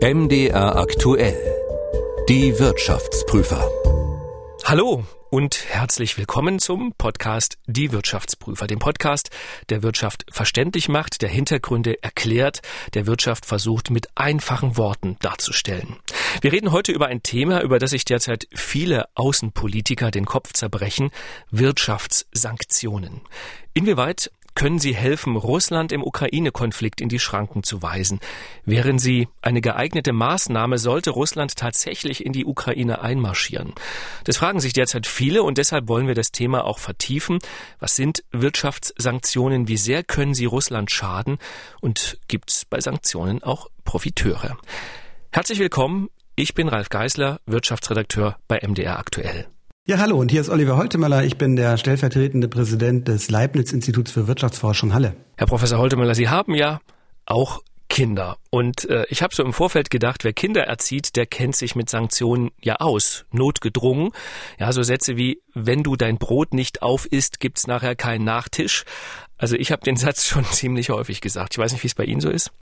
MDR aktuell. Die Wirtschaftsprüfer. Hallo und herzlich willkommen zum Podcast Die Wirtschaftsprüfer, dem Podcast, der Wirtschaft verständlich macht, der Hintergründe erklärt, der Wirtschaft versucht mit einfachen Worten darzustellen. Wir reden heute über ein Thema, über das sich derzeit viele Außenpolitiker den Kopf zerbrechen, Wirtschaftssanktionen. Inwieweit können sie helfen, Russland im Ukraine-Konflikt in die Schranken zu weisen? Wären sie eine geeignete Maßnahme, sollte Russland tatsächlich in die Ukraine einmarschieren? Das fragen sich derzeit viele und deshalb wollen wir das Thema auch vertiefen. Was sind Wirtschaftssanktionen? Wie sehr können sie Russland schaden? Und gibt es bei Sanktionen auch Profiteure? Herzlich willkommen. Ich bin Ralf Geisler, Wirtschaftsredakteur bei MDR aktuell. Ja, hallo, und hier ist Oliver Holtemöller. Ich bin der stellvertretende Präsident des Leibniz-Instituts für Wirtschaftsforschung Halle. Herr Professor Holtemöller, Sie haben ja auch Kinder. Und äh, ich habe so im Vorfeld gedacht, wer Kinder erzieht, der kennt sich mit Sanktionen ja aus, notgedrungen. Ja, so Sätze wie, wenn du dein Brot nicht aufisst, gibt's nachher keinen Nachtisch. Also ich habe den Satz schon ziemlich häufig gesagt. Ich weiß nicht, wie es bei Ihnen so ist.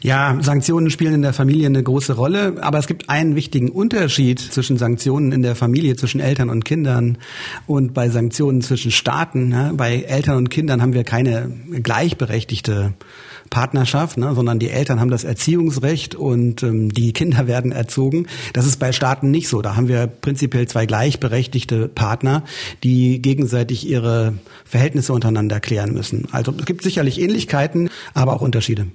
Ja, Sanktionen spielen in der Familie eine große Rolle, aber es gibt einen wichtigen Unterschied zwischen Sanktionen in der Familie, zwischen Eltern und Kindern und bei Sanktionen zwischen Staaten. Ne? Bei Eltern und Kindern haben wir keine gleichberechtigte Partnerschaft, ne, sondern die Eltern haben das Erziehungsrecht und ähm, die Kinder werden erzogen. Das ist bei Staaten nicht so. Da haben wir prinzipiell zwei gleichberechtigte Partner, die gegenseitig ihre Verhältnisse untereinander klären müssen. Also es gibt sicherlich Ähnlichkeiten, aber auch Unterschiede.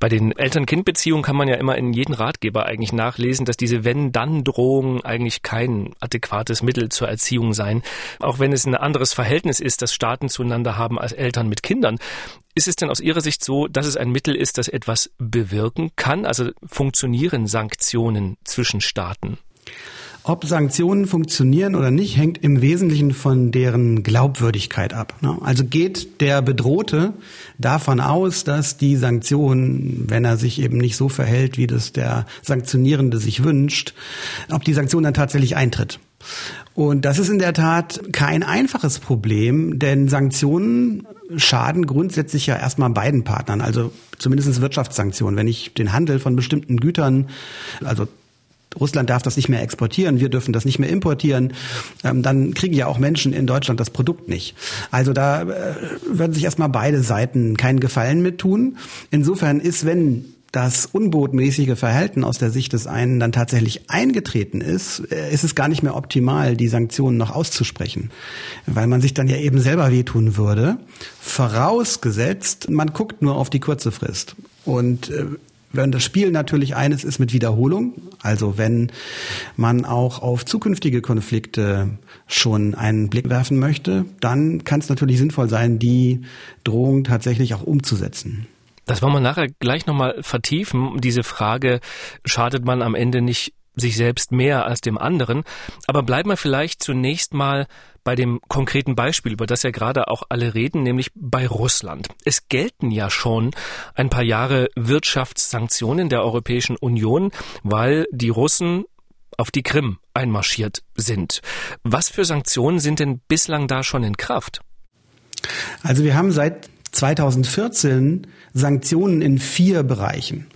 Bei den Eltern-Kind-Beziehungen kann man ja immer in jedem Ratgeber eigentlich nachlesen, dass diese Wenn-Dann-Drohungen eigentlich kein adäquates Mittel zur Erziehung seien. Auch wenn es ein anderes Verhältnis ist, das Staaten zueinander haben als Eltern mit Kindern. Ist es denn aus Ihrer Sicht so, dass es ein Mittel ist, das etwas bewirken kann? Also funktionieren Sanktionen zwischen Staaten? Ob Sanktionen funktionieren oder nicht, hängt im Wesentlichen von deren Glaubwürdigkeit ab. Ne? Also geht der Bedrohte davon aus, dass die Sanktion, wenn er sich eben nicht so verhält, wie das der Sanktionierende sich wünscht, ob die Sanktion dann tatsächlich eintritt. Und das ist in der Tat kein einfaches Problem, denn Sanktionen schaden grundsätzlich ja erstmal beiden Partnern, also zumindest Wirtschaftssanktionen. Wenn ich den Handel von bestimmten Gütern, also Russland darf das nicht mehr exportieren, wir dürfen das nicht mehr importieren, ähm, dann kriegen ja auch Menschen in Deutschland das Produkt nicht. Also da äh, würden sich erstmal beide Seiten keinen Gefallen mit tun. Insofern ist, wenn das unbotmäßige Verhalten aus der Sicht des einen dann tatsächlich eingetreten ist, äh, ist es gar nicht mehr optimal, die Sanktionen noch auszusprechen, weil man sich dann ja eben selber wehtun würde. Vorausgesetzt, man guckt nur auf die kurze Frist. Und äh, wenn das Spiel natürlich eines ist mit Wiederholung, also wenn man auch auf zukünftige Konflikte schon einen Blick werfen möchte, dann kann es natürlich sinnvoll sein, die Drohung tatsächlich auch umzusetzen. Das wollen wir nachher gleich nochmal vertiefen. Diese Frage, schadet man am Ende nicht sich selbst mehr als dem anderen. Aber bleiben wir vielleicht zunächst mal bei dem konkreten Beispiel, über das ja gerade auch alle reden, nämlich bei Russland. Es gelten ja schon ein paar Jahre Wirtschaftssanktionen der Europäischen Union, weil die Russen auf die Krim einmarschiert sind. Was für Sanktionen sind denn bislang da schon in Kraft? Also wir haben seit 2014 Sanktionen in vier Bereichen.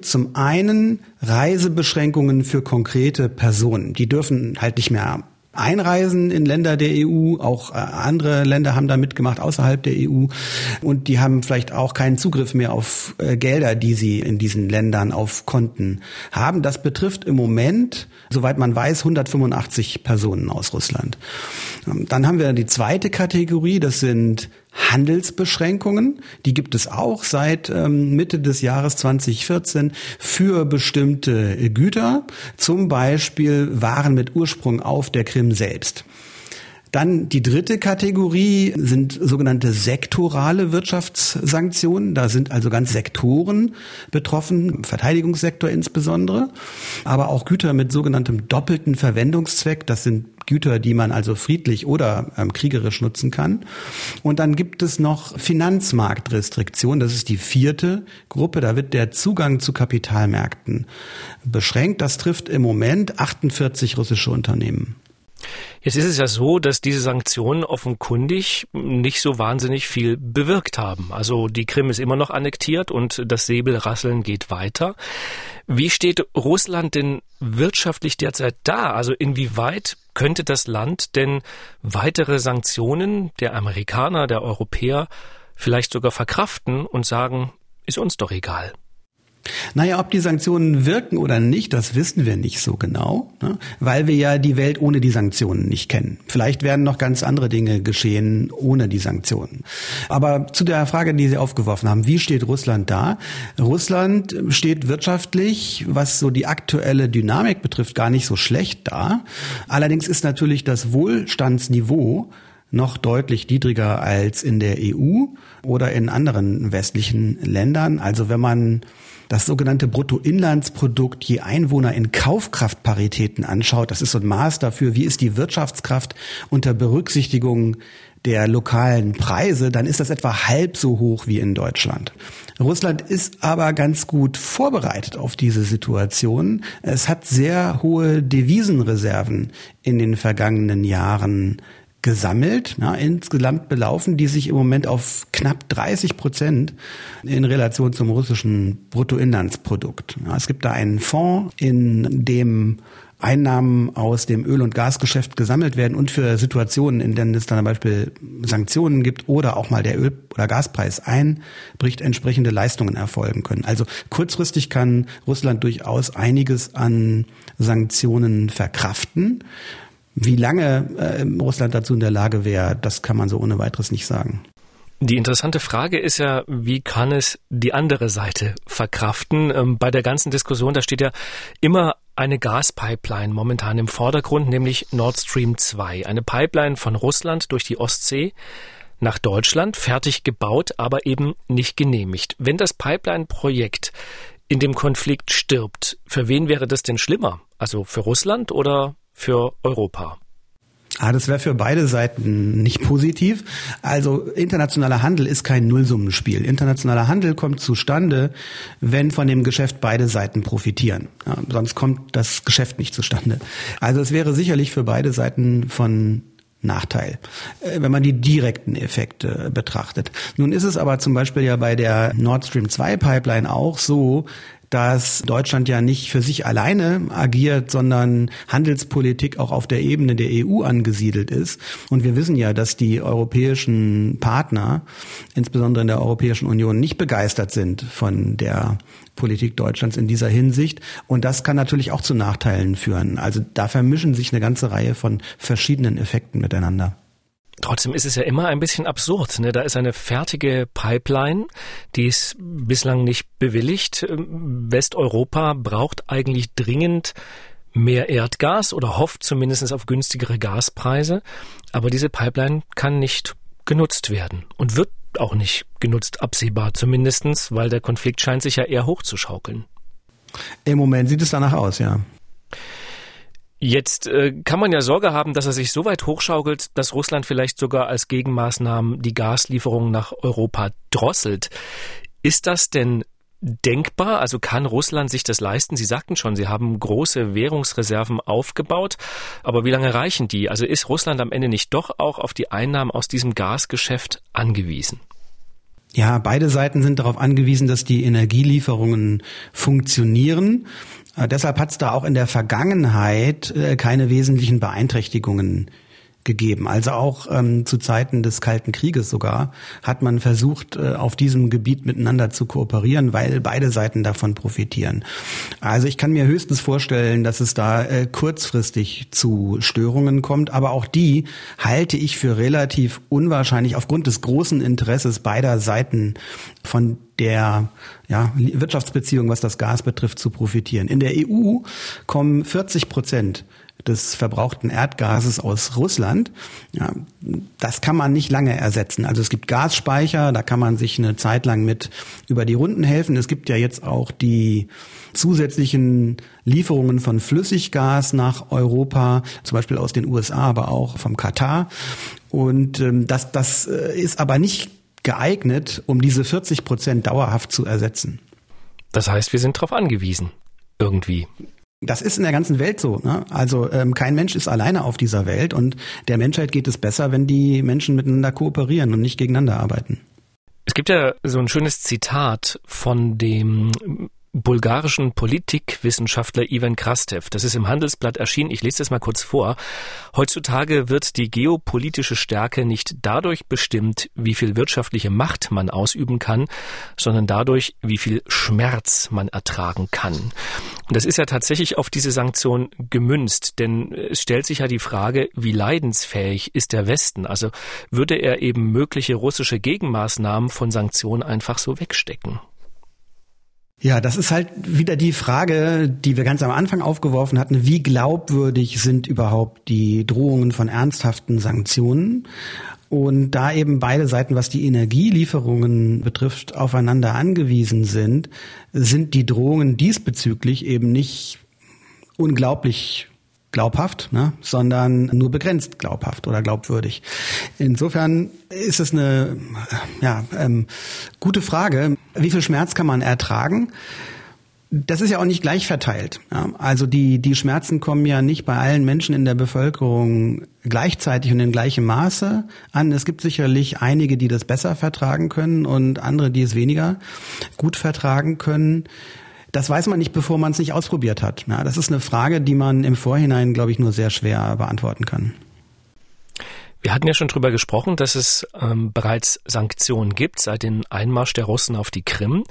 Zum einen Reisebeschränkungen für konkrete Personen. Die dürfen halt nicht mehr einreisen in Länder der EU. Auch äh, andere Länder haben da mitgemacht außerhalb der EU. Und die haben vielleicht auch keinen Zugriff mehr auf äh, Gelder, die sie in diesen Ländern auf Konten haben. Das betrifft im Moment, soweit man weiß, 185 Personen aus Russland. Ähm, dann haben wir die zweite Kategorie. Das sind Handelsbeschränkungen, die gibt es auch seit ähm, Mitte des Jahres 2014 für bestimmte Güter, zum Beispiel Waren mit Ursprung auf der Krim selbst. Dann die dritte Kategorie sind sogenannte sektorale Wirtschaftssanktionen. Da sind also ganz Sektoren betroffen, Verteidigungssektor insbesondere, aber auch Güter mit sogenanntem doppelten Verwendungszweck. Das sind Güter, die man also friedlich oder ähm, kriegerisch nutzen kann. Und dann gibt es noch Finanzmarktrestriktionen. Das ist die vierte Gruppe. Da wird der Zugang zu Kapitalmärkten beschränkt. Das trifft im Moment 48 russische Unternehmen. Jetzt ist es ja so, dass diese Sanktionen offenkundig nicht so wahnsinnig viel bewirkt haben. Also die Krim ist immer noch annektiert und das Säbelrasseln geht weiter. Wie steht Russland denn wirtschaftlich derzeit da? Also inwieweit könnte das Land denn weitere Sanktionen der Amerikaner, der Europäer vielleicht sogar verkraften und sagen, ist uns doch egal? Naja, ob die Sanktionen wirken oder nicht, das wissen wir nicht so genau, ne? weil wir ja die Welt ohne die Sanktionen nicht kennen. Vielleicht werden noch ganz andere Dinge geschehen ohne die Sanktionen. Aber zu der Frage, die Sie aufgeworfen haben, wie steht Russland da? Russland steht wirtschaftlich, was so die aktuelle Dynamik betrifft, gar nicht so schlecht da. Allerdings ist natürlich das Wohlstandsniveau noch deutlich niedriger als in der EU oder in anderen westlichen Ländern. Also wenn man das sogenannte Bruttoinlandsprodukt je Einwohner in Kaufkraftparitäten anschaut, das ist so ein Maß dafür, wie ist die Wirtschaftskraft unter Berücksichtigung der lokalen Preise, dann ist das etwa halb so hoch wie in Deutschland. Russland ist aber ganz gut vorbereitet auf diese Situation. Es hat sehr hohe Devisenreserven in den vergangenen Jahren gesammelt, na, insgesamt belaufen die sich im Moment auf knapp 30 Prozent in Relation zum russischen Bruttoinlandsprodukt. Ja, es gibt da einen Fonds, in dem Einnahmen aus dem Öl- und Gasgeschäft gesammelt werden und für Situationen, in denen es dann zum Beispiel Sanktionen gibt oder auch mal der Öl- oder Gaspreis einbricht, entsprechende Leistungen erfolgen können. Also kurzfristig kann Russland durchaus einiges an Sanktionen verkraften. Wie lange äh, Russland dazu in der Lage wäre, das kann man so ohne weiteres nicht sagen. Die interessante Frage ist ja, wie kann es die andere Seite verkraften? Ähm, bei der ganzen Diskussion, da steht ja immer eine Gaspipeline momentan im Vordergrund, nämlich Nord Stream 2. Eine Pipeline von Russland durch die Ostsee nach Deutschland, fertig gebaut, aber eben nicht genehmigt. Wenn das Pipeline-Projekt in dem Konflikt stirbt, für wen wäre das denn schlimmer? Also für Russland oder für Europa? Ah, das wäre für beide Seiten nicht positiv. Also internationaler Handel ist kein Nullsummenspiel. Internationaler Handel kommt zustande, wenn von dem Geschäft beide Seiten profitieren. Ja, sonst kommt das Geschäft nicht zustande. Also es wäre sicherlich für beide Seiten von Nachteil, äh, wenn man die direkten Effekte betrachtet. Nun ist es aber zum Beispiel ja bei der Nord Stream 2 Pipeline auch so, dass Deutschland ja nicht für sich alleine agiert, sondern Handelspolitik auch auf der Ebene der EU angesiedelt ist. Und wir wissen ja, dass die europäischen Partner, insbesondere in der Europäischen Union, nicht begeistert sind von der Politik Deutschlands in dieser Hinsicht. Und das kann natürlich auch zu Nachteilen führen. Also da vermischen sich eine ganze Reihe von verschiedenen Effekten miteinander. Trotzdem ist es ja immer ein bisschen absurd. Ne? Da ist eine fertige Pipeline, die ist bislang nicht bewilligt. Ähm, Westeuropa braucht eigentlich dringend mehr Erdgas oder hofft zumindest auf günstigere Gaspreise. Aber diese Pipeline kann nicht genutzt werden und wird auch nicht genutzt, absehbar zumindestens, weil der Konflikt scheint sich ja eher hochzuschaukeln. Im Moment sieht es danach aus, ja. Jetzt äh, kann man ja Sorge haben, dass er sich so weit hochschaukelt, dass Russland vielleicht sogar als Gegenmaßnahmen die Gaslieferungen nach Europa drosselt. Ist das denn denkbar? Also kann Russland sich das leisten? Sie sagten schon, Sie haben große Währungsreserven aufgebaut, aber wie lange reichen die? Also ist Russland am Ende nicht doch auch auf die Einnahmen aus diesem Gasgeschäft angewiesen? Ja, beide Seiten sind darauf angewiesen, dass die Energielieferungen funktionieren. Äh, deshalb hat es da auch in der Vergangenheit äh, keine wesentlichen Beeinträchtigungen gegeben. Also auch ähm, zu Zeiten des Kalten Krieges sogar hat man versucht, äh, auf diesem Gebiet miteinander zu kooperieren, weil beide Seiten davon profitieren. Also ich kann mir höchstens vorstellen, dass es da äh, kurzfristig zu Störungen kommt, aber auch die halte ich für relativ unwahrscheinlich aufgrund des großen Interesses beider Seiten von der ja, Wirtschaftsbeziehung, was das Gas betrifft, zu profitieren. In der EU kommen 40 Prozent des verbrauchten Erdgases aus Russland. Ja, das kann man nicht lange ersetzen. Also es gibt Gasspeicher, da kann man sich eine Zeit lang mit über die Runden helfen. Es gibt ja jetzt auch die zusätzlichen Lieferungen von Flüssiggas nach Europa, zum Beispiel aus den USA, aber auch vom Katar. Und ähm, das, das äh, ist aber nicht geeignet, um diese 40 Prozent dauerhaft zu ersetzen. Das heißt, wir sind darauf angewiesen. Irgendwie. Das ist in der ganzen Welt so. Ne? Also ähm, kein Mensch ist alleine auf dieser Welt und der Menschheit geht es besser, wenn die Menschen miteinander kooperieren und nicht gegeneinander arbeiten. Es gibt ja so ein schönes Zitat von dem bulgarischen Politikwissenschaftler Ivan Krastev. Das ist im Handelsblatt erschienen. Ich lese das mal kurz vor. Heutzutage wird die geopolitische Stärke nicht dadurch bestimmt, wie viel wirtschaftliche Macht man ausüben kann, sondern dadurch, wie viel Schmerz man ertragen kann. Und das ist ja tatsächlich auf diese Sanktion gemünzt, denn es stellt sich ja die Frage, wie leidensfähig ist der Westen? Also würde er eben mögliche russische Gegenmaßnahmen von Sanktionen einfach so wegstecken? Ja, das ist halt wieder die Frage, die wir ganz am Anfang aufgeworfen hatten. Wie glaubwürdig sind überhaupt die Drohungen von ernsthaften Sanktionen? Und da eben beide Seiten, was die Energielieferungen betrifft, aufeinander angewiesen sind, sind die Drohungen diesbezüglich eben nicht unglaublich glaubhaft, ne, sondern nur begrenzt glaubhaft oder glaubwürdig. Insofern ist es eine ja, ähm, gute Frage, wie viel Schmerz kann man ertragen? Das ist ja auch nicht gleich verteilt. Ja. Also die, die Schmerzen kommen ja nicht bei allen Menschen in der Bevölkerung gleichzeitig und in gleichem Maße an. Es gibt sicherlich einige, die das besser vertragen können und andere, die es weniger gut vertragen können. Das weiß man nicht, bevor man es nicht ausprobiert hat. Ja, das ist eine Frage, die man im Vorhinein, glaube ich, nur sehr schwer beantworten kann. Wir hatten ja schon drüber gesprochen, dass es ähm, bereits Sanktionen gibt seit dem Einmarsch der Russen auf die Krim.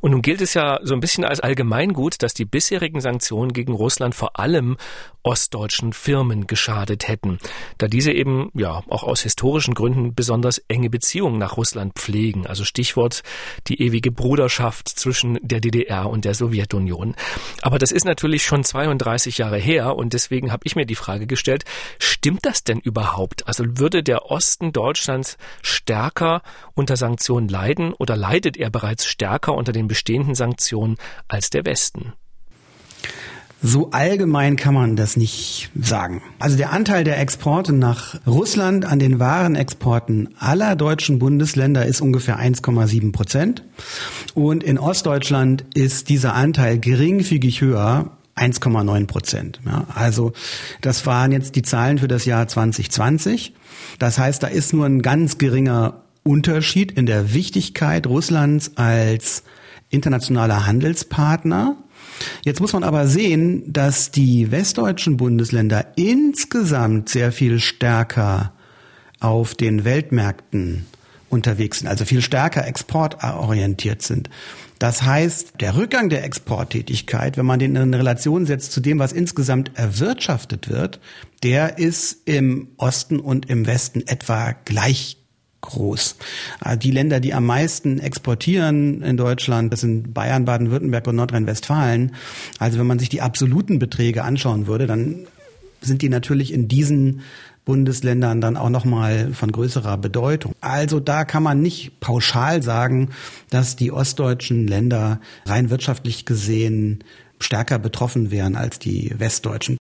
Und nun gilt es ja so ein bisschen als Allgemeingut, dass die bisherigen Sanktionen gegen Russland vor allem ostdeutschen Firmen geschadet hätten, da diese eben ja auch aus historischen Gründen besonders enge Beziehungen nach Russland pflegen. Also Stichwort die ewige Bruderschaft zwischen der DDR und der Sowjetunion. Aber das ist natürlich schon 32 Jahre her und deswegen habe ich mir die Frage gestellt, stimmt das denn überhaupt? Also würde der Osten Deutschlands stärker unter Sanktionen leiden oder leidet er bereits stärker unter den bestehenden Sanktionen als der Westen? So allgemein kann man das nicht sagen. Also der Anteil der Exporte nach Russland an den Warenexporten aller deutschen Bundesländer ist ungefähr 1,7 Prozent. Und in Ostdeutschland ist dieser Anteil geringfügig höher, 1,9 Prozent. Ja, also das waren jetzt die Zahlen für das Jahr 2020. Das heißt, da ist nur ein ganz geringer Unterschied in der Wichtigkeit Russlands als internationaler Handelspartner. Jetzt muss man aber sehen, dass die westdeutschen Bundesländer insgesamt sehr viel stärker auf den Weltmärkten unterwegs sind, also viel stärker exportorientiert sind. Das heißt, der Rückgang der Exporttätigkeit, wenn man den in Relation setzt zu dem, was insgesamt erwirtschaftet wird, der ist im Osten und im Westen etwa gleich groß. Äh, die Länder, die am meisten exportieren in Deutschland, das sind Bayern, Baden-Württemberg und Nordrhein-Westfalen. Also wenn man sich die absoluten Beträge anschauen würde, dann sind die natürlich in diesen Bundesländern dann auch nochmal von größerer Bedeutung. Also da kann man nicht pauschal sagen, dass die ostdeutschen Länder rein wirtschaftlich gesehen stärker betroffen wären als die westdeutschen.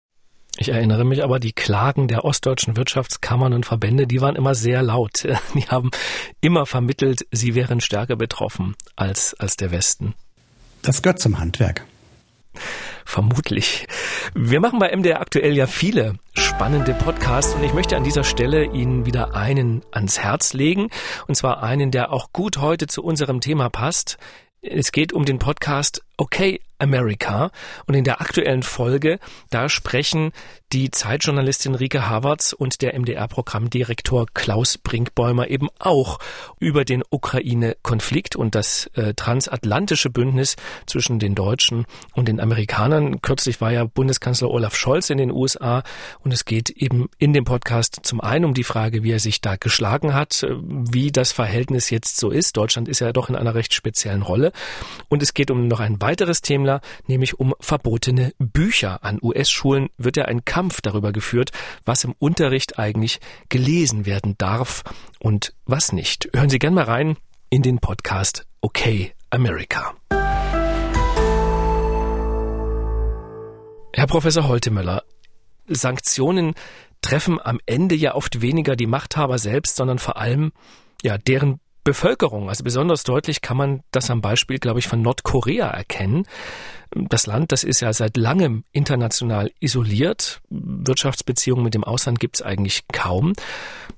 Ich erinnere mich aber, die Klagen der ostdeutschen Wirtschaftskammern und Verbände, die waren immer sehr laut. Die haben immer vermittelt, sie wären stärker betroffen als, als der Westen. Das gehört zum Handwerk. Vermutlich. Wir machen bei MDR aktuell ja viele spannende Podcasts und ich möchte an dieser Stelle Ihnen wieder einen ans Herz legen. Und zwar einen, der auch gut heute zu unserem Thema passt. Es geht um den Podcast Okay America. Und in der aktuellen Folge, da sprechen die Zeitjournalistin Rike Havertz und der MDR-Programmdirektor Klaus Brinkbäumer eben auch über den Ukraine-Konflikt und das äh, transatlantische Bündnis zwischen den Deutschen und den Amerikanern. Kürzlich war ja Bundeskanzler Olaf Scholz in den USA und es geht eben in dem Podcast zum einen um die Frage, wie er sich da geschlagen hat, äh, wie das Verhältnis jetzt so ist. Deutschland ist ja doch in einer recht speziellen Rolle. Und es geht um noch ein weiteres Thema, nämlich um verbotene Bücher. An US-Schulen wird ja ein Kampf darüber geführt, was im Unterricht eigentlich gelesen werden darf und was nicht. Hören Sie gern mal rein in den Podcast Okay America. Herr Professor Holtemöller, Sanktionen treffen am Ende ja oft weniger die Machthaber selbst, sondern vor allem ja deren Bevölkerung. Also besonders deutlich kann man das am Beispiel, glaube ich, von Nordkorea erkennen. Das Land, das ist ja seit langem international isoliert. Wirtschaftsbeziehungen mit dem Ausland gibt es eigentlich kaum.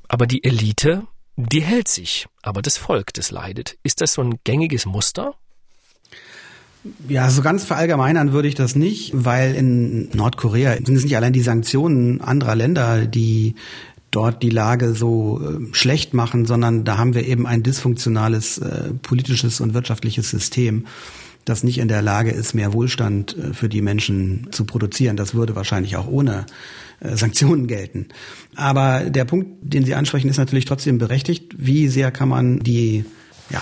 Aber die Elite, die hält sich. Aber das Volk, das leidet. Ist das so ein gängiges Muster? Ja, so ganz verallgemeinern würde ich das nicht, weil in Nordkorea sind es nicht allein die Sanktionen anderer Länder, die dort die Lage so äh, schlecht machen, sondern da haben wir eben ein dysfunktionales äh, politisches und wirtschaftliches System, das nicht in der Lage ist, mehr Wohlstand äh, für die Menschen zu produzieren. Das würde wahrscheinlich auch ohne äh, Sanktionen gelten. Aber der Punkt, den Sie ansprechen, ist natürlich trotzdem berechtigt. Wie sehr kann man die ja,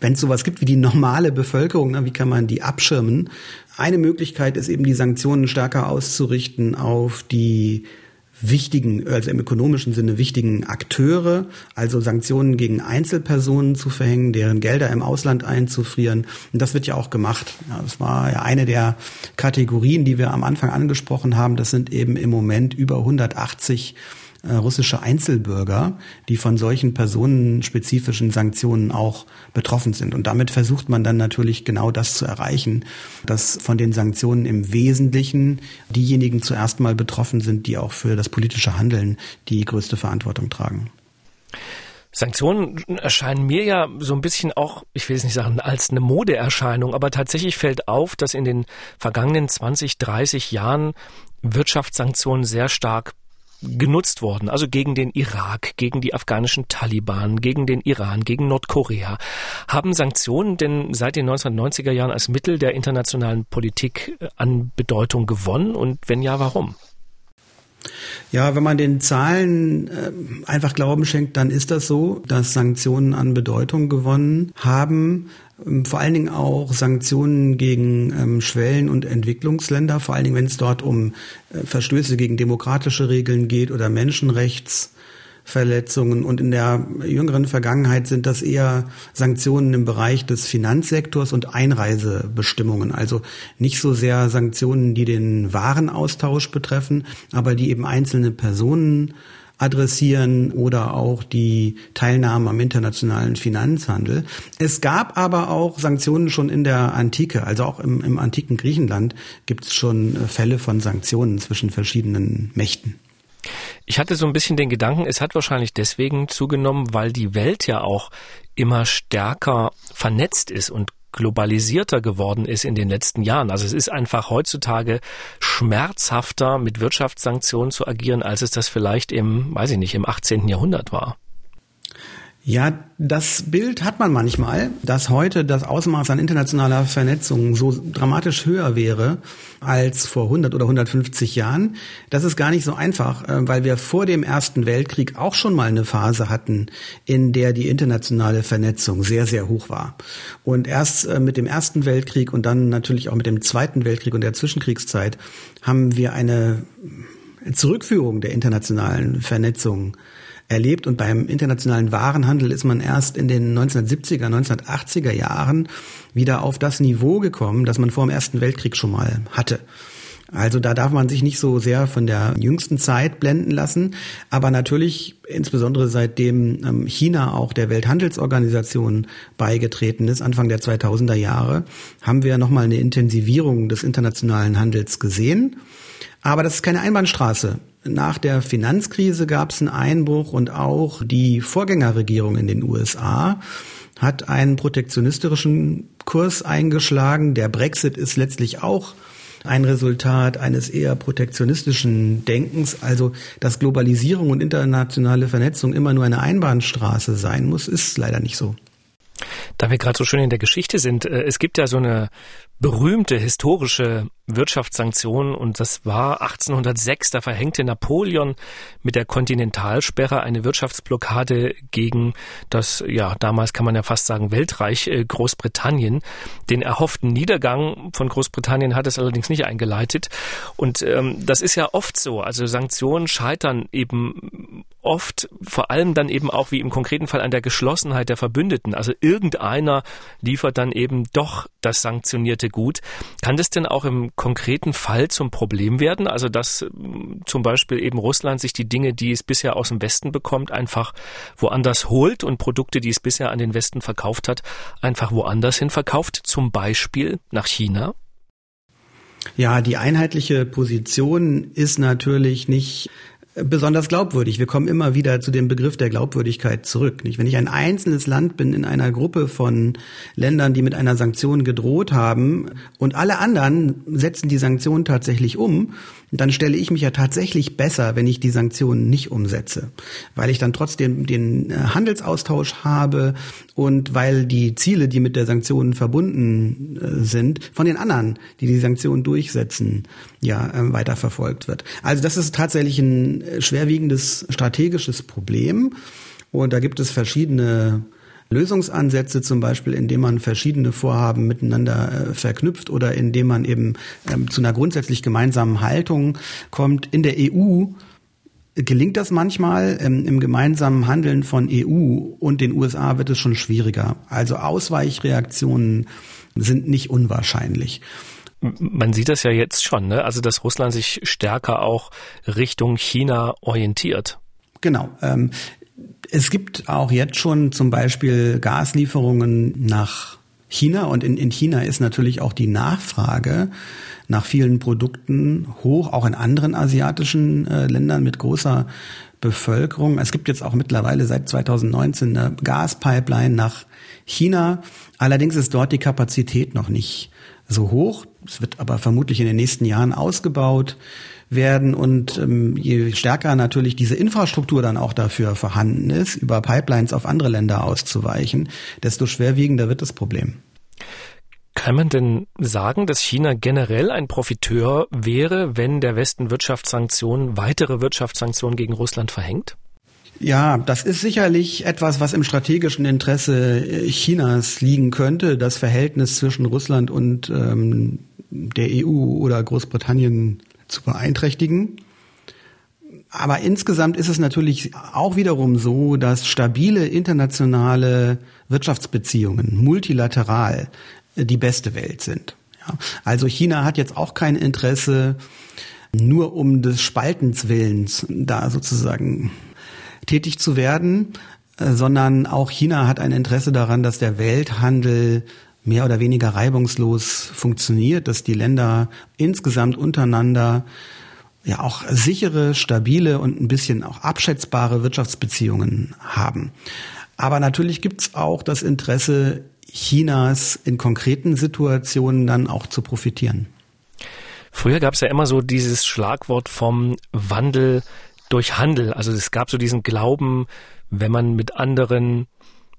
wenn es sowas gibt wie die normale Bevölkerung, ne, wie kann man die abschirmen? Eine Möglichkeit ist eben, die Sanktionen stärker auszurichten auf die wichtigen, also im ökonomischen Sinne wichtigen Akteure, also Sanktionen gegen Einzelpersonen zu verhängen, deren Gelder im Ausland einzufrieren. Und das wird ja auch gemacht. Ja, das war ja eine der Kategorien, die wir am Anfang angesprochen haben. Das sind eben im Moment über 180 äh, russische Einzelbürger, die von solchen personenspezifischen Sanktionen auch betroffen sind. Und damit versucht man dann natürlich genau das zu erreichen, dass von den Sanktionen im Wesentlichen diejenigen zuerst mal betroffen sind, die auch für das politische Handeln die größte Verantwortung tragen. Sanktionen erscheinen mir ja so ein bisschen auch, ich will es nicht sagen, als eine Modeerscheinung, aber tatsächlich fällt auf, dass in den vergangenen 20, 30 Jahren Wirtschaftssanktionen sehr stark genutzt worden, also gegen den Irak, gegen die afghanischen Taliban, gegen den Iran, gegen Nordkorea. Haben Sanktionen denn seit den 1990er Jahren als Mittel der internationalen Politik äh, an Bedeutung gewonnen und wenn ja, warum? Ja, wenn man den Zahlen äh, einfach Glauben schenkt, dann ist das so, dass Sanktionen an Bedeutung gewonnen haben. Ähm, vor allen Dingen auch Sanktionen gegen ähm, Schwellen- und Entwicklungsländer, vor allen Dingen, wenn es dort um äh, Verstöße gegen demokratische Regeln geht oder Menschenrechts. Verletzungen. Und in der jüngeren Vergangenheit sind das eher Sanktionen im Bereich des Finanzsektors und Einreisebestimmungen. Also nicht so sehr Sanktionen, die den Warenaustausch betreffen, aber die eben einzelne Personen adressieren oder auch die Teilnahme am internationalen Finanzhandel. Es gab aber auch Sanktionen schon in der Antike, also auch im, im antiken Griechenland gibt es schon Fälle von Sanktionen zwischen verschiedenen Mächten. Ich hatte so ein bisschen den Gedanken, es hat wahrscheinlich deswegen zugenommen, weil die Welt ja auch immer stärker vernetzt ist und globalisierter geworden ist in den letzten Jahren. Also es ist einfach heutzutage schmerzhafter mit Wirtschaftssanktionen zu agieren, als es das vielleicht im, weiß ich nicht, im 18. Jahrhundert war. Ja, das Bild hat man manchmal, dass heute das Ausmaß an internationaler Vernetzung so dramatisch höher wäre als vor 100 oder 150 Jahren. Das ist gar nicht so einfach, äh, weil wir vor dem Ersten Weltkrieg auch schon mal eine Phase hatten, in der die internationale Vernetzung sehr, sehr hoch war. Und erst äh, mit dem Ersten Weltkrieg und dann natürlich auch mit dem Zweiten Weltkrieg und der Zwischenkriegszeit haben wir eine Zurückführung der internationalen Vernetzung erlebt. Und beim internationalen Warenhandel ist man erst in den 1970er, 1980er Jahren wieder auf das Niveau gekommen, das man vor dem Ersten Weltkrieg schon mal hatte. Also da darf man sich nicht so sehr von der jüngsten Zeit blenden lassen. Aber natürlich, insbesondere seitdem ähm, China auch der Welthandelsorganisation beigetreten ist, Anfang der 2000er Jahre, haben wir nochmal eine Intensivierung des internationalen Handels gesehen. Aber das ist keine Einbahnstraße. Nach der Finanzkrise gab es einen Einbruch und auch die Vorgängerregierung in den USA hat einen protektionistischen Kurs eingeschlagen. Der Brexit ist letztlich auch ein Resultat eines eher protektionistischen Denkens. Also, dass Globalisierung und internationale Vernetzung immer nur eine Einbahnstraße sein muss, ist leider nicht so. Da wir gerade so schön in der Geschichte sind, äh, es gibt ja so eine berühmte historische Wirtschaftssanktionen und das war 1806, da verhängte Napoleon mit der Kontinentalsperre eine Wirtschaftsblockade gegen das, ja, damals kann man ja fast sagen, Weltreich äh, Großbritannien. Den erhofften Niedergang von Großbritannien hat es allerdings nicht eingeleitet. Und ähm, das ist ja oft so, also Sanktionen scheitern eben oft, vor allem dann eben auch wie im konkreten Fall an der Geschlossenheit der Verbündeten. Also irgendeiner liefert dann eben doch das sanktionierte gut. Kann das denn auch im konkreten Fall zum Problem werden? Also dass ähm, zum Beispiel eben Russland sich die Dinge, die es bisher aus dem Westen bekommt, einfach woanders holt und Produkte, die es bisher an den Westen verkauft hat, einfach woanders hin verkauft, zum Beispiel nach China? Ja, die einheitliche Position ist natürlich nicht besonders glaubwürdig. Wir kommen immer wieder zu dem Begriff der Glaubwürdigkeit zurück. Nicht? Wenn ich ein einzelnes Land bin in einer Gruppe von Ländern, die mit einer Sanktion gedroht haben und alle anderen setzen die Sanktion tatsächlich um, dann stelle ich mich ja tatsächlich besser, wenn ich die Sanktionen nicht umsetze, weil ich dann trotzdem den äh, Handelsaustausch habe und weil die Ziele, die mit der Sanktion verbunden äh, sind, von den anderen, die die Sanktionen durchsetzen, ja äh, weiterverfolgt wird. Also das ist tatsächlich ein schwerwiegendes strategisches Problem und da gibt es verschiedene Lösungsansätze, zum Beispiel indem man verschiedene Vorhaben miteinander äh, verknüpft oder indem man eben ähm, zu einer grundsätzlich gemeinsamen Haltung kommt. In der EU gelingt das manchmal. Ähm, Im gemeinsamen Handeln von EU und den USA wird es schon schwieriger. Also Ausweichreaktionen sind nicht unwahrscheinlich. Man sieht das ja jetzt schon, ne? also dass Russland sich stärker auch Richtung China orientiert. Genau. Ähm, es gibt auch jetzt schon zum Beispiel Gaslieferungen nach China und in, in China ist natürlich auch die Nachfrage nach vielen Produkten hoch, auch in anderen asiatischen äh, Ländern mit großer Bevölkerung. Es gibt jetzt auch mittlerweile seit 2019 eine Gaspipeline nach China. Allerdings ist dort die Kapazität noch nicht so hoch. Es wird aber vermutlich in den nächsten Jahren ausgebaut werden und ähm, je stärker natürlich diese Infrastruktur dann auch dafür vorhanden ist, über Pipelines auf andere Länder auszuweichen, desto schwerwiegender wird das Problem. Kann man denn sagen, dass China generell ein Profiteur wäre, wenn der Westen Wirtschaftssanktionen, weitere Wirtschaftssanktionen gegen Russland verhängt? Ja, das ist sicherlich etwas, was im strategischen Interesse Chinas liegen könnte, das Verhältnis zwischen Russland und ähm, der EU oder Großbritannien zu beeinträchtigen. Aber insgesamt ist es natürlich auch wiederum so, dass stabile internationale Wirtschaftsbeziehungen multilateral die beste Welt sind. Ja. Also China hat jetzt auch kein Interesse, nur um des Spaltens Willens da sozusagen tätig zu werden, äh, sondern auch China hat ein Interesse daran, dass der Welthandel mehr oder weniger reibungslos funktioniert, dass die Länder insgesamt untereinander ja auch sichere, stabile und ein bisschen auch abschätzbare Wirtschaftsbeziehungen haben. Aber natürlich gibt's auch das Interesse Chinas in konkreten Situationen dann auch zu profitieren. Früher gab's ja immer so dieses Schlagwort vom Wandel durch Handel. Also es gab so diesen Glauben, wenn man mit anderen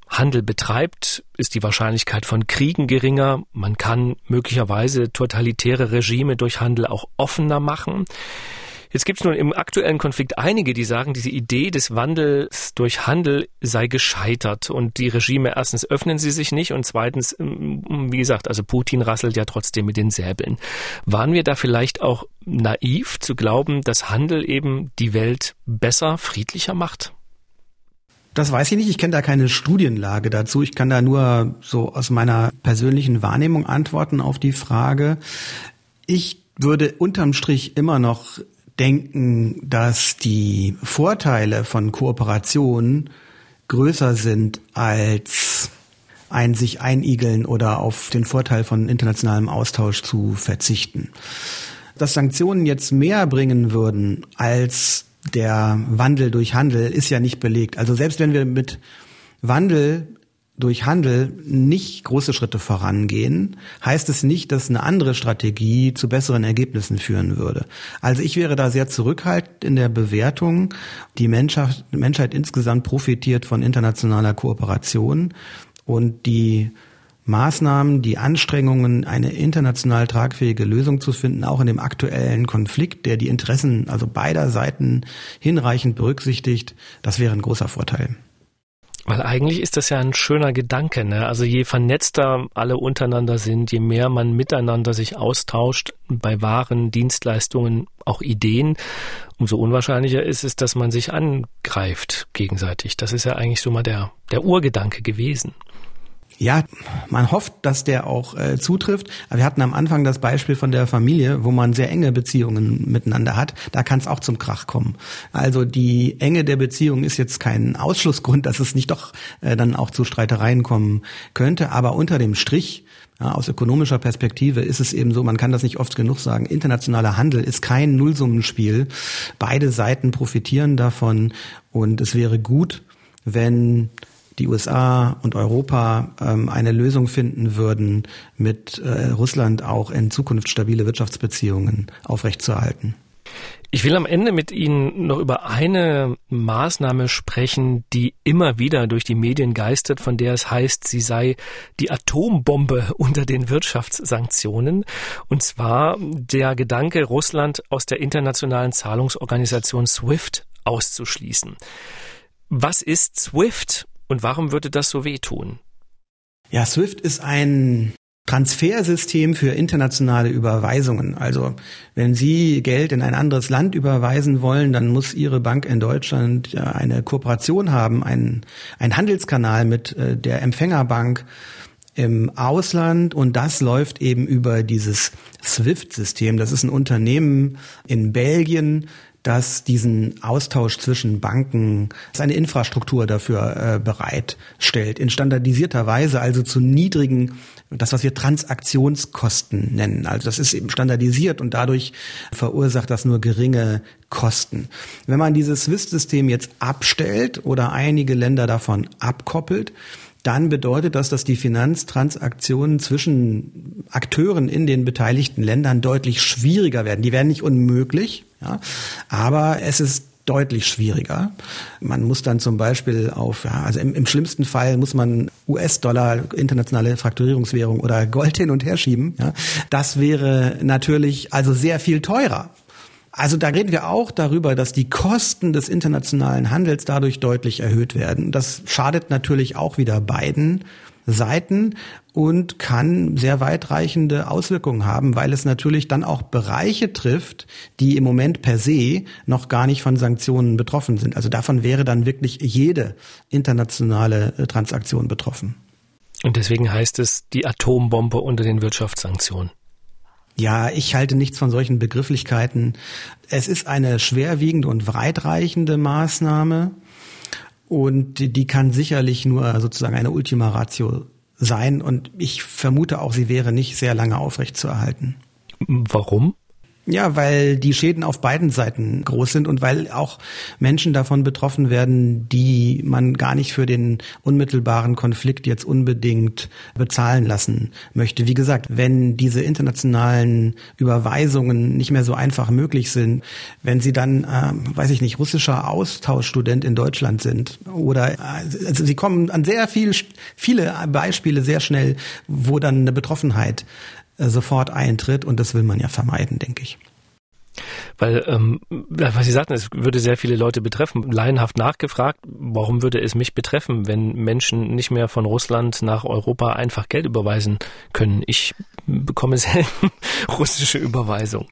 Handel betreibt, ist die Wahrscheinlichkeit von Kriegen geringer. Man kann möglicherweise totalitäre Regime durch Handel auch offener machen. Jetzt gibt es nun im aktuellen Konflikt einige, die sagen, diese Idee des Wandels durch Handel sei gescheitert und die Regime erstens öffnen sie sich nicht und zweitens, ähm, wie gesagt, also Putin rasselt ja trotzdem mit den Säbeln. Waren wir da vielleicht auch naiv zu glauben, dass Handel eben die Welt besser, friedlicher macht? Das weiß ich nicht. Ich kenne da keine Studienlage dazu. Ich kann da nur so aus meiner persönlichen Wahrnehmung antworten auf die Frage. Ich würde unterm Strich immer noch denken, dass die Vorteile von Kooperation größer sind als ein sich einigeln oder auf den Vorteil von internationalem Austausch zu verzichten. Dass Sanktionen jetzt mehr bringen würden als der Wandel durch Handel ist ja nicht belegt. Also selbst wenn wir mit Wandel durch Handel nicht große Schritte vorangehen, heißt es nicht, dass eine andere Strategie zu besseren Ergebnissen führen würde. Also ich wäre da sehr zurückhaltend in der Bewertung. Die Menschheit, Menschheit insgesamt profitiert von internationaler Kooperation und die Maßnahmen, die Anstrengungen, eine international tragfähige Lösung zu finden, auch in dem aktuellen Konflikt, der die Interessen also beider Seiten hinreichend berücksichtigt, das wäre ein großer Vorteil. Weil eigentlich ist das ja ein schöner Gedanke, ne? Also je vernetzter alle untereinander sind, je mehr man miteinander sich austauscht bei Waren, Dienstleistungen, auch Ideen, umso unwahrscheinlicher ist es, dass man sich angreift gegenseitig. Das ist ja eigentlich so mal der, der Urgedanke gewesen. Ja, man hofft, dass der auch äh, zutrifft. Aber wir hatten am Anfang das Beispiel von der Familie, wo man sehr enge Beziehungen miteinander hat. Da kann es auch zum Krach kommen. Also die Enge der Beziehung ist jetzt kein Ausschlussgrund, dass es nicht doch äh, dann auch zu Streitereien kommen könnte. Aber unter dem Strich ja, aus ökonomischer Perspektive ist es eben so, man kann das nicht oft genug sagen, internationaler Handel ist kein Nullsummenspiel. Beide Seiten profitieren davon und es wäre gut, wenn die USA und Europa ähm, eine Lösung finden würden, mit äh, Russland auch in Zukunft stabile Wirtschaftsbeziehungen aufrechtzuerhalten. Ich will am Ende mit Ihnen noch über eine Maßnahme sprechen, die immer wieder durch die Medien geistert, von der es heißt, sie sei die Atombombe unter den Wirtschaftssanktionen. Und zwar der Gedanke, Russland aus der internationalen Zahlungsorganisation SWIFT auszuschließen. Was ist SWIFT und warum würde das so wehtun? Ja, SWIFT ist ein Transfersystem für internationale Überweisungen. Also wenn Sie Geld in ein anderes Land überweisen wollen, dann muss Ihre Bank in Deutschland ja eine Kooperation haben, ein, ein Handelskanal mit äh, der Empfängerbank im Ausland und das läuft eben über dieses SWIFT-System. Das ist ein Unternehmen in Belgien, das diesen Austausch zwischen Banken, seine Infrastruktur dafür äh, bereitstellt, in standardisierter Weise, also zu niedrigen, das was wir Transaktionskosten nennen. Also das ist eben standardisiert und dadurch verursacht das nur geringe Kosten. Wenn man dieses SWIFT-System jetzt abstellt oder einige Länder davon abkoppelt, dann bedeutet das, dass die Finanztransaktionen zwischen Akteuren in den beteiligten Ländern deutlich schwieriger werden. Die werden nicht unmöglich, ja, aber es ist deutlich schwieriger. Man muss dann zum Beispiel auf, ja, also im, im schlimmsten Fall muss man US-Dollar, internationale Frakturierungswährung oder Gold hin und her schieben. Ja. Das wäre natürlich also sehr viel teurer. Also da reden wir auch darüber, dass die Kosten des internationalen Handels dadurch deutlich erhöht werden. Das schadet natürlich auch wieder beiden Seiten und kann sehr weitreichende Auswirkungen haben, weil es natürlich dann auch Bereiche trifft, die im Moment per se noch gar nicht von Sanktionen betroffen sind. Also davon wäre dann wirklich jede internationale äh, Transaktion betroffen. Und deswegen heißt es die Atombombe unter den Wirtschaftssanktionen. Ja, ich halte nichts von solchen Begrifflichkeiten. Es ist eine schwerwiegende und weitreichende Maßnahme und die kann sicherlich nur sozusagen eine Ultima Ratio sein und ich vermute auch, sie wäre nicht sehr lange aufrechtzuerhalten. Warum? Ja, weil die Schäden auf beiden Seiten groß sind und weil auch Menschen davon betroffen werden, die man gar nicht für den unmittelbaren Konflikt jetzt unbedingt bezahlen lassen möchte. Wie gesagt, wenn diese internationalen Überweisungen nicht mehr so einfach möglich sind, wenn sie dann, äh, weiß ich nicht, russischer Austauschstudent in Deutschland sind oder äh, also sie kommen an sehr viel, viele Beispiele sehr schnell, wo dann eine Betroffenheit sofort eintritt und das will man ja vermeiden, denke ich. Weil, ähm, was Sie sagten, es würde sehr viele Leute betreffen. Laienhaft nachgefragt, warum würde es mich betreffen, wenn Menschen nicht mehr von Russland nach Europa einfach Geld überweisen können? Ich bekomme selten russische Überweisung.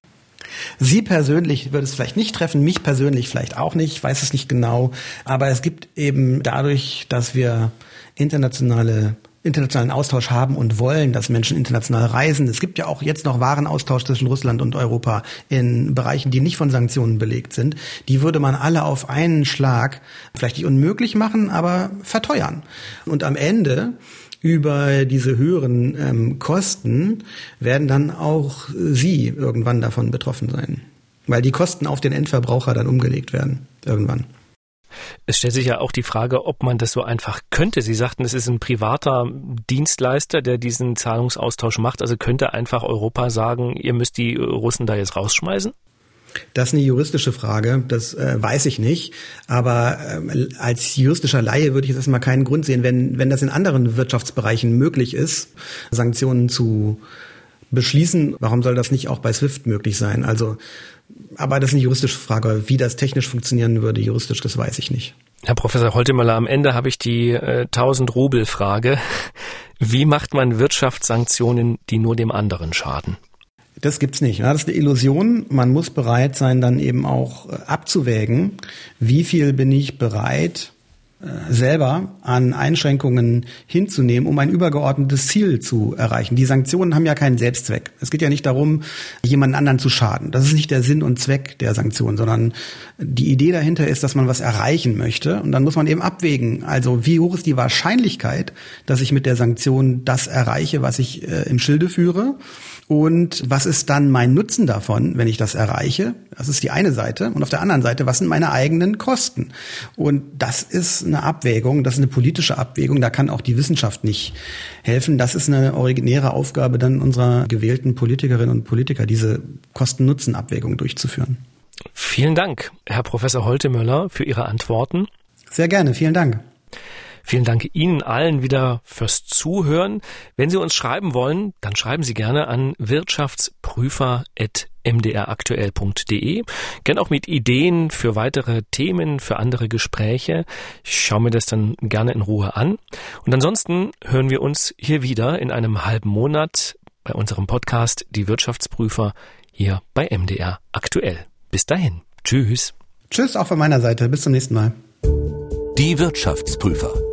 Sie persönlich würde es vielleicht nicht treffen, mich persönlich vielleicht auch nicht, ich weiß es nicht genau. Aber es gibt eben dadurch, dass wir internationale internationalen Austausch haben und wollen, dass Menschen international reisen. Es gibt ja auch jetzt noch Warenaustausch zwischen Russland und Europa in Bereichen, die nicht von Sanktionen belegt sind. Die würde man alle auf einen Schlag vielleicht nicht unmöglich machen, aber verteuern. Und am Ende über diese höheren ähm, Kosten werden dann auch Sie irgendwann davon betroffen sein. Weil die Kosten auf den Endverbraucher dann umgelegt werden. Irgendwann. Es stellt sich ja auch die Frage, ob man das so einfach könnte. Sie sagten, es ist ein privater Dienstleister, der diesen Zahlungsaustausch macht. Also könnte einfach Europa sagen, ihr müsst die Russen da jetzt rausschmeißen? Das ist eine juristische Frage, das äh, weiß ich nicht. Aber äh, als juristischer Laie würde ich jetzt erstmal keinen Grund sehen, wenn, wenn das in anderen Wirtschaftsbereichen möglich ist, Sanktionen zu beschließen, warum soll das nicht auch bei SWIFT möglich sein? Also aber das ist eine juristische Frage. Wie das technisch funktionieren würde, juristisch, das weiß ich nicht. Herr Professor Holtemöller, am Ende habe ich die äh, 1000 Rubel Frage. Wie macht man Wirtschaftssanktionen, die nur dem anderen schaden? Das gibt's nicht. Das ist eine Illusion. Man muss bereit sein, dann eben auch äh, abzuwägen, wie viel bin ich bereit, selber an Einschränkungen hinzunehmen, um ein übergeordnetes Ziel zu erreichen. Die Sanktionen haben ja keinen Selbstzweck. Es geht ja nicht darum, jemanden anderen zu schaden. Das ist nicht der Sinn und Zweck der Sanktionen, sondern die Idee dahinter ist, dass man was erreichen möchte. Und dann muss man eben abwägen. Also wie hoch ist die Wahrscheinlichkeit, dass ich mit der Sanktion das erreiche, was ich äh, im Schilde führe? Und was ist dann mein Nutzen davon, wenn ich das erreiche? Das ist die eine Seite. Und auf der anderen Seite, was sind meine eigenen Kosten? Und das ist eine Abwägung, das ist eine politische Abwägung. Da kann auch die Wissenschaft nicht helfen. Das ist eine originäre Aufgabe dann unserer gewählten Politikerinnen und Politiker, diese Kosten-Nutzen-Abwägung durchzuführen. Vielen Dank, Herr Professor Holtemöller, für Ihre Antworten. Sehr gerne, vielen Dank. Vielen Dank Ihnen allen wieder fürs Zuhören. Wenn Sie uns schreiben wollen, dann schreiben Sie gerne an wirtschaftsprüfer.mdraktuell.de. Gern auch mit Ideen für weitere Themen, für andere Gespräche. Ich schaue mir das dann gerne in Ruhe an. Und ansonsten hören wir uns hier wieder in einem halben Monat bei unserem Podcast Die Wirtschaftsprüfer hier bei MDR aktuell. Bis dahin. Tschüss. Tschüss auch von meiner Seite. Bis zum nächsten Mal. Die Wirtschaftsprüfer.